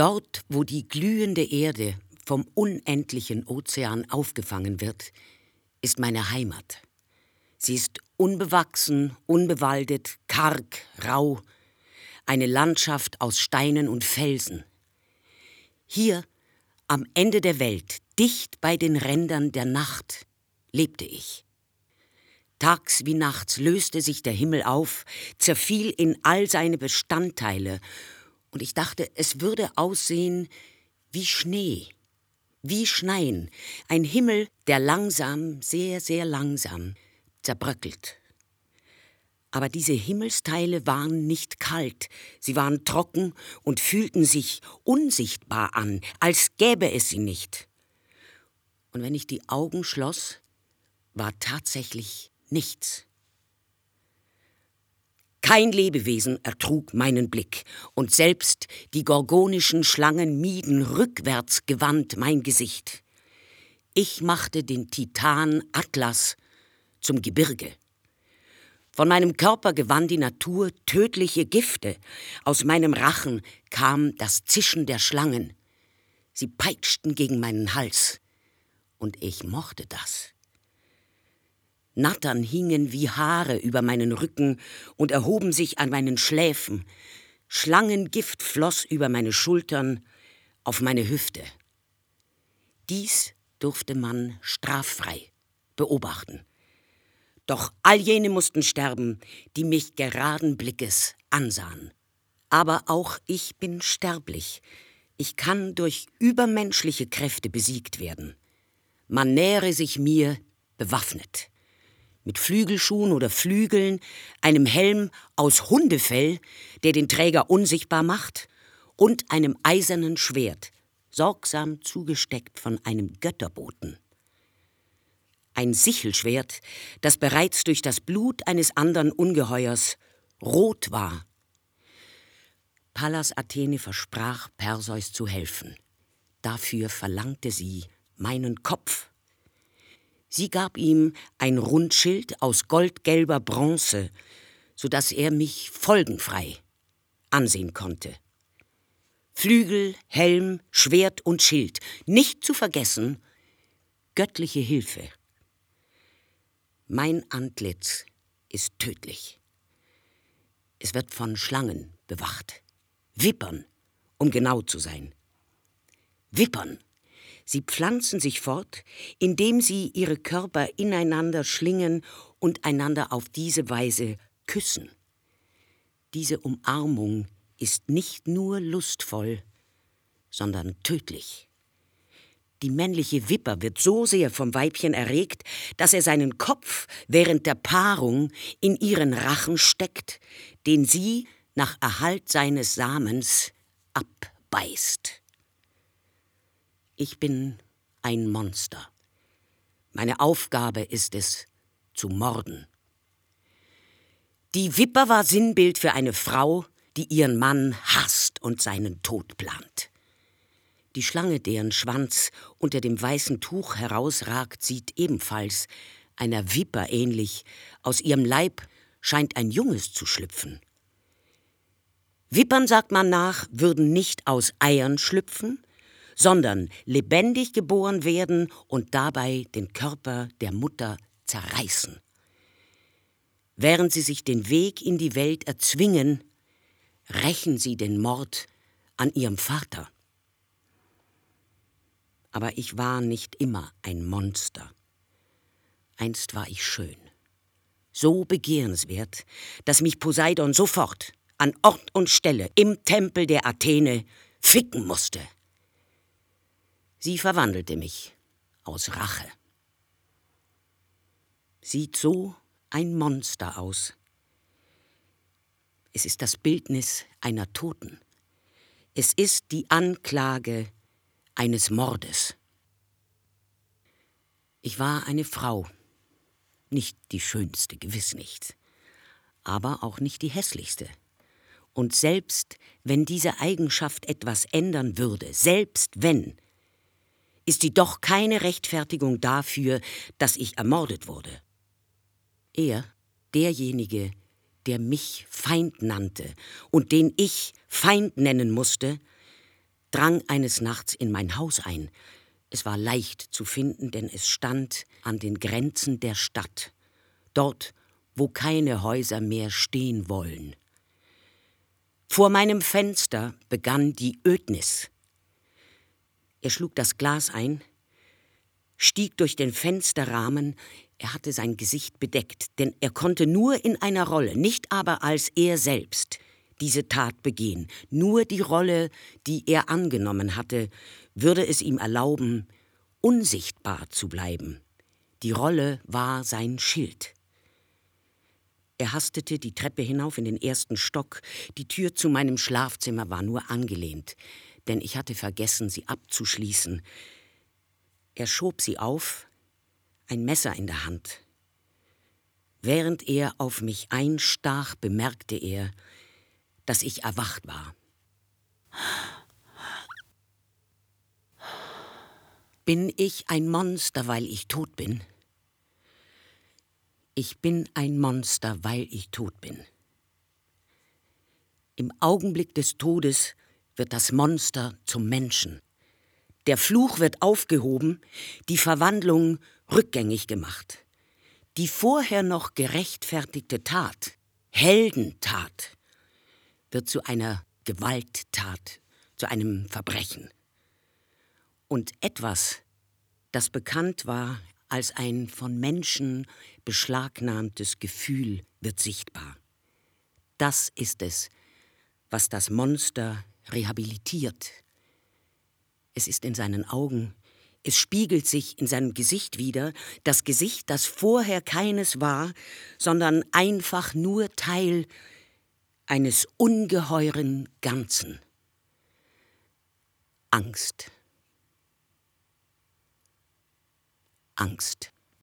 Dort, wo die glühende Erde vom unendlichen Ozean aufgefangen wird, ist meine Heimat. Sie ist unbewachsen, unbewaldet, karg, rau, eine Landschaft aus Steinen und Felsen. Hier, am Ende der Welt, dicht bei den Rändern der Nacht, lebte ich. Tags wie nachts löste sich der Himmel auf, zerfiel in all seine Bestandteile, und ich dachte, es würde aussehen wie Schnee, wie Schneien, ein Himmel, der langsam, sehr, sehr langsam zerbröckelt. Aber diese Himmelsteile waren nicht kalt, sie waren trocken und fühlten sich unsichtbar an, als gäbe es sie nicht. Und wenn ich die Augen schloss, war tatsächlich nichts. Kein Lebewesen ertrug meinen Blick, und selbst die gorgonischen Schlangen mieden rückwärts gewandt mein Gesicht. Ich machte den Titan Atlas zum Gebirge. Von meinem Körper gewann die Natur tödliche Gifte, aus meinem Rachen kam das Zischen der Schlangen. Sie peitschten gegen meinen Hals, und ich mochte das. Nattern hingen wie Haare über meinen Rücken und erhoben sich an meinen Schläfen. Schlangengift floss über meine Schultern auf meine Hüfte. Dies durfte man straffrei beobachten. Doch all jene mussten sterben, die mich geraden Blickes ansahen. Aber auch ich bin sterblich. Ich kann durch übermenschliche Kräfte besiegt werden. Man nähere sich mir bewaffnet mit Flügelschuhen oder Flügeln, einem Helm aus Hundefell, der den Träger unsichtbar macht, und einem eisernen Schwert, sorgsam zugesteckt von einem Götterboten. Ein Sichelschwert, das bereits durch das Blut eines anderen Ungeheuers rot war. Pallas Athene versprach, Perseus zu helfen. Dafür verlangte sie meinen Kopf. Sie gab ihm ein Rundschild aus goldgelber Bronze, so dass er mich folgenfrei ansehen konnte. Flügel, Helm, Schwert und Schild, nicht zu vergessen, göttliche Hilfe. Mein Antlitz ist tödlich. Es wird von Schlangen bewacht. Wippern, um genau zu sein. Wippern Sie pflanzen sich fort, indem sie ihre Körper ineinander schlingen und einander auf diese Weise küssen. Diese Umarmung ist nicht nur lustvoll, sondern tödlich. Die männliche Wipper wird so sehr vom Weibchen erregt, dass er seinen Kopf während der Paarung in ihren Rachen steckt, den sie nach Erhalt seines Samens abbeißt. Ich bin ein Monster. Meine Aufgabe ist es, zu morden. Die Wipper war Sinnbild für eine Frau, die ihren Mann hasst und seinen Tod plant. Die Schlange, deren Schwanz unter dem weißen Tuch herausragt, sieht ebenfalls einer Wipper ähnlich. Aus ihrem Leib scheint ein Junges zu schlüpfen. Wippern, sagt man nach, würden nicht aus Eiern schlüpfen, sondern lebendig geboren werden und dabei den Körper der Mutter zerreißen. Während sie sich den Weg in die Welt erzwingen, rächen sie den Mord an ihrem Vater. Aber ich war nicht immer ein Monster. Einst war ich schön, so begehrenswert, dass mich Poseidon sofort an Ort und Stelle im Tempel der Athene ficken musste. Sie verwandelte mich aus Rache. Sieht so ein Monster aus. Es ist das Bildnis einer Toten. Es ist die Anklage eines Mordes. Ich war eine Frau, nicht die schönste, gewiss nicht, aber auch nicht die hässlichste. Und selbst wenn diese Eigenschaft etwas ändern würde, selbst wenn, ist sie doch keine Rechtfertigung dafür, dass ich ermordet wurde. Er, derjenige, der mich Feind nannte und den ich Feind nennen musste, drang eines Nachts in mein Haus ein. Es war leicht zu finden, denn es stand an den Grenzen der Stadt, dort, wo keine Häuser mehr stehen wollen. Vor meinem Fenster begann die Ödnis. Er schlug das Glas ein, stieg durch den Fensterrahmen, er hatte sein Gesicht bedeckt, denn er konnte nur in einer Rolle, nicht aber als er selbst, diese Tat begehen. Nur die Rolle, die er angenommen hatte, würde es ihm erlauben, unsichtbar zu bleiben. Die Rolle war sein Schild. Er hastete die Treppe hinauf in den ersten Stock. Die Tür zu meinem Schlafzimmer war nur angelehnt, denn ich hatte vergessen, sie abzuschließen. Er schob sie auf, ein Messer in der Hand. Während er auf mich einstach, bemerkte er, dass ich erwacht war. Bin ich ein Monster, weil ich tot bin? Ich bin ein Monster, weil ich tot bin. Im Augenblick des Todes wird das Monster zum Menschen. Der Fluch wird aufgehoben, die Verwandlung rückgängig gemacht. Die vorher noch gerechtfertigte Tat, Heldentat, wird zu einer Gewalttat, zu einem Verbrechen. Und etwas, das bekannt war als ein von Menschen beschlagnahmtes Gefühl, wird sichtbar. Das ist es, was das Monster rehabilitiert. Es ist in seinen Augen, es spiegelt sich in seinem Gesicht wieder, das Gesicht, das vorher keines war, sondern einfach nur Teil eines ungeheuren Ganzen. Angst. Angst.